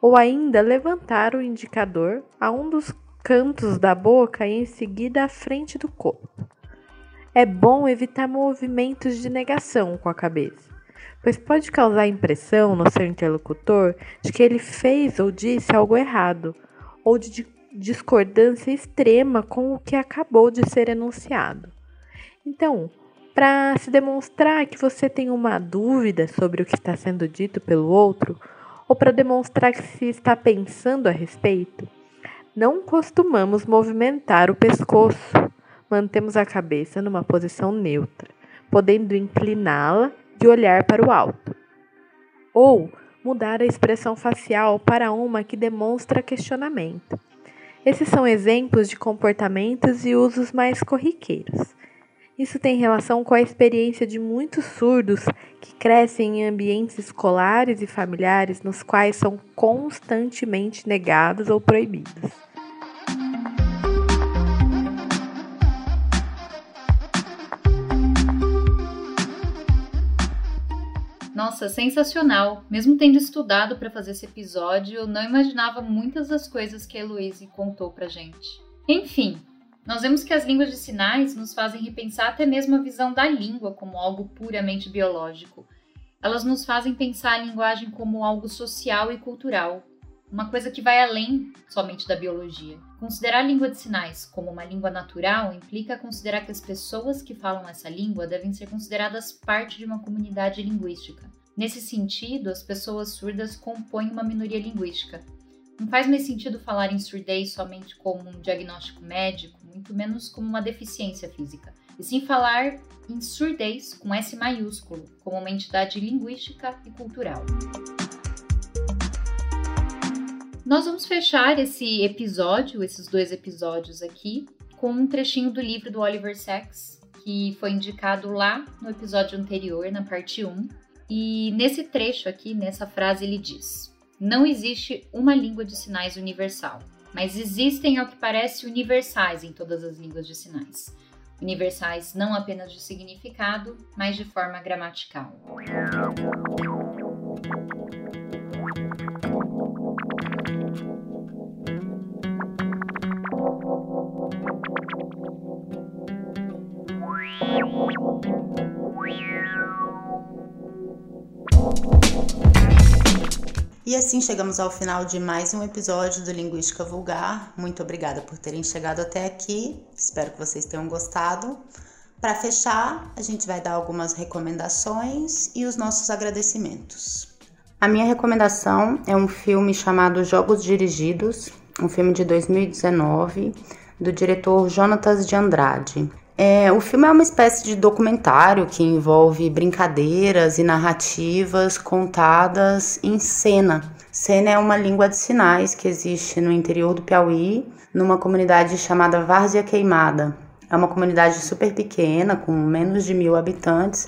ou ainda levantar o indicador a um dos cantos da boca e em seguida à frente do corpo. é bom evitar movimentos de negação com a cabeça, pois pode causar impressão no seu interlocutor de que ele fez ou disse algo errado, ou de discordância extrema com o que acabou de ser enunciado. Então, para se demonstrar que você tem uma dúvida sobre o que está sendo dito pelo outro, ou para demonstrar que se está pensando a respeito, não costumamos movimentar o pescoço. Mantemos a cabeça numa posição neutra, podendo incliná-la e olhar para o alto. Ou mudar a expressão facial para uma que demonstra questionamento. Esses são exemplos de comportamentos e usos mais corriqueiros. Isso tem relação com a experiência de muitos surdos que crescem em ambientes escolares e familiares nos quais são constantemente negados ou proibidos. Nossa, sensacional! Mesmo tendo estudado para fazer esse episódio, eu não imaginava muitas das coisas que a Heloise contou pra gente. Enfim, nós vemos que as línguas de sinais nos fazem repensar até mesmo a visão da língua como algo puramente biológico. Elas nos fazem pensar a linguagem como algo social e cultural, uma coisa que vai além somente da biologia. Considerar a língua de sinais como uma língua natural implica considerar que as pessoas que falam essa língua devem ser consideradas parte de uma comunidade linguística. Nesse sentido, as pessoas surdas compõem uma minoria linguística, não faz mais sentido falar em surdez somente como um diagnóstico médico, muito menos como uma deficiência física, e sim falar em surdez com S maiúsculo, como uma entidade linguística e cultural. Nós vamos fechar esse episódio, esses dois episódios aqui, com um trechinho do livro do Oliver Sacks, que foi indicado lá no episódio anterior, na parte 1. E nesse trecho aqui, nessa frase, ele diz: não existe uma língua de sinais universal, mas existem, ao que parece, universais em todas as línguas de sinais. Universais não apenas de significado, mas de forma gramatical. E assim chegamos ao final de mais um episódio do Linguística Vulgar. Muito obrigada por terem chegado até aqui. Espero que vocês tenham gostado. Para fechar, a gente vai dar algumas recomendações e os nossos agradecimentos. A minha recomendação é um filme chamado Jogos Dirigidos, um filme de 2019 do diretor Jonatas de Andrade. É, o filme é uma espécie de documentário que envolve brincadeiras e narrativas contadas em cena. Cena é uma língua de sinais que existe no interior do Piauí, numa comunidade chamada Várzea Queimada. É uma comunidade super pequena, com menos de mil habitantes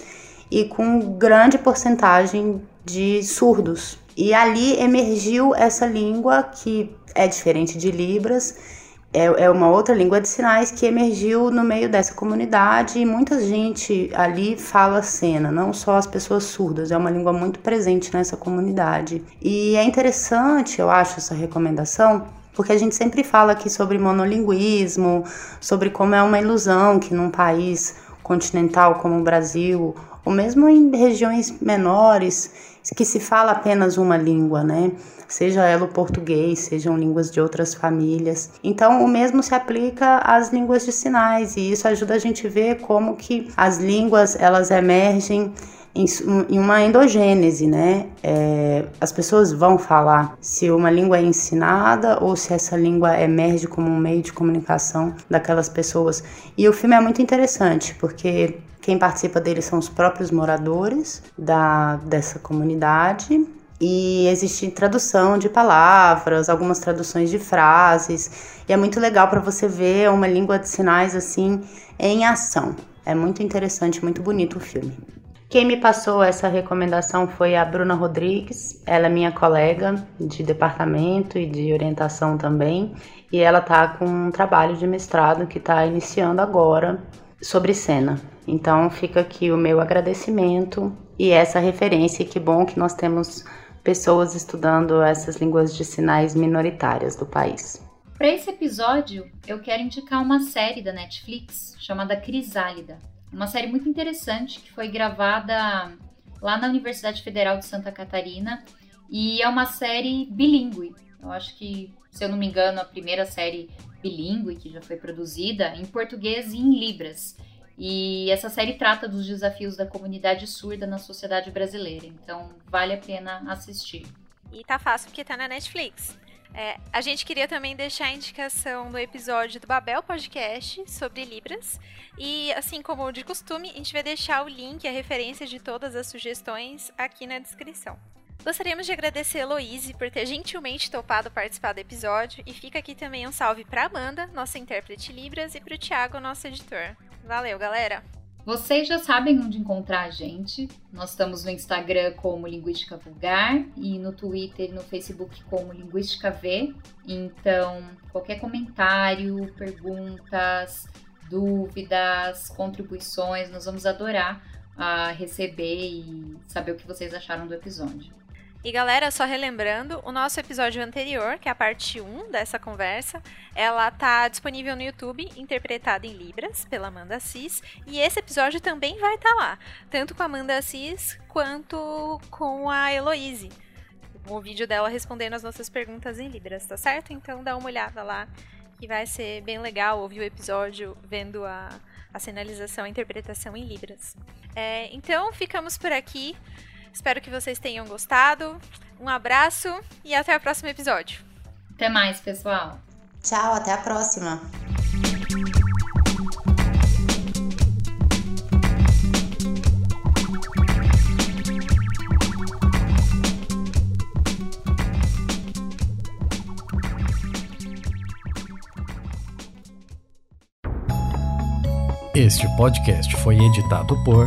e com grande porcentagem de surdos. E ali emergiu essa língua que é diferente de Libras é, é uma outra língua de sinais que emergiu no meio dessa comunidade e muita gente ali fala cena, não só as pessoas surdas, é uma língua muito presente nessa comunidade. E é interessante, eu acho, essa recomendação, porque a gente sempre fala aqui sobre monolinguismo, sobre como é uma ilusão que num país continental como o Brasil, ou mesmo em regiões menores, que se fala apenas uma língua, né? seja ela o português, sejam línguas de outras famílias. Então, o mesmo se aplica às línguas de sinais e isso ajuda a gente ver como que as línguas elas emergem em uma endogênese, né? É, as pessoas vão falar se uma língua é ensinada ou se essa língua emerge como um meio de comunicação daquelas pessoas. E o filme é muito interessante porque quem participa dele são os próprios moradores da, dessa comunidade e existe tradução de palavras, algumas traduções de frases, e é muito legal para você ver uma língua de sinais assim em ação. É muito interessante, muito bonito o filme. Quem me passou essa recomendação foi a Bruna Rodrigues. Ela é minha colega de departamento e de orientação também, e ela tá com um trabalho de mestrado que está iniciando agora sobre cena. Então fica aqui o meu agradecimento e essa referência. Que bom que nós temos pessoas estudando essas línguas de sinais minoritárias do país. Para esse episódio, eu quero indicar uma série da Netflix chamada Crisálida. uma série muito interessante que foi gravada lá na Universidade Federal de Santa Catarina e é uma série bilíngue. Eu acho que, se eu não me engano, a primeira série bilíngue que já foi produzida em português e em libras. E essa série trata dos desafios da comunidade surda na sociedade brasileira, então vale a pena assistir. E tá fácil porque tá na Netflix. É, a gente queria também deixar a indicação do episódio do Babel Podcast sobre Libras. E, assim como de costume, a gente vai deixar o link e a referência de todas as sugestões aqui na descrição. Gostaríamos de agradecer a Heloise por ter gentilmente topado participar do episódio. E fica aqui também um salve para Amanda, nossa intérprete Libras, e para o Thiago, nosso editor. Valeu, galera! Vocês já sabem onde encontrar a gente. Nós estamos no Instagram como Linguística Vulgar e no Twitter e no Facebook como Linguística V. Então, qualquer comentário, perguntas, dúvidas, contribuições, nós vamos adorar uh, receber e saber o que vocês acharam do episódio. E galera, só relembrando, o nosso episódio anterior, que é a parte 1 dessa conversa, ela tá disponível no YouTube, interpretada em Libras, pela Amanda Assis, e esse episódio também vai estar tá lá, tanto com a Amanda Assis quanto com a Heloise. O vídeo dela respondendo as nossas perguntas em Libras, tá certo? Então dá uma olhada lá, que vai ser bem legal ouvir o episódio vendo a, a sinalização, a interpretação em Libras. É, então ficamos por aqui. Espero que vocês tenham gostado. Um abraço e até o próximo episódio. Até mais, pessoal. Tchau, até a próxima. Este podcast foi editado por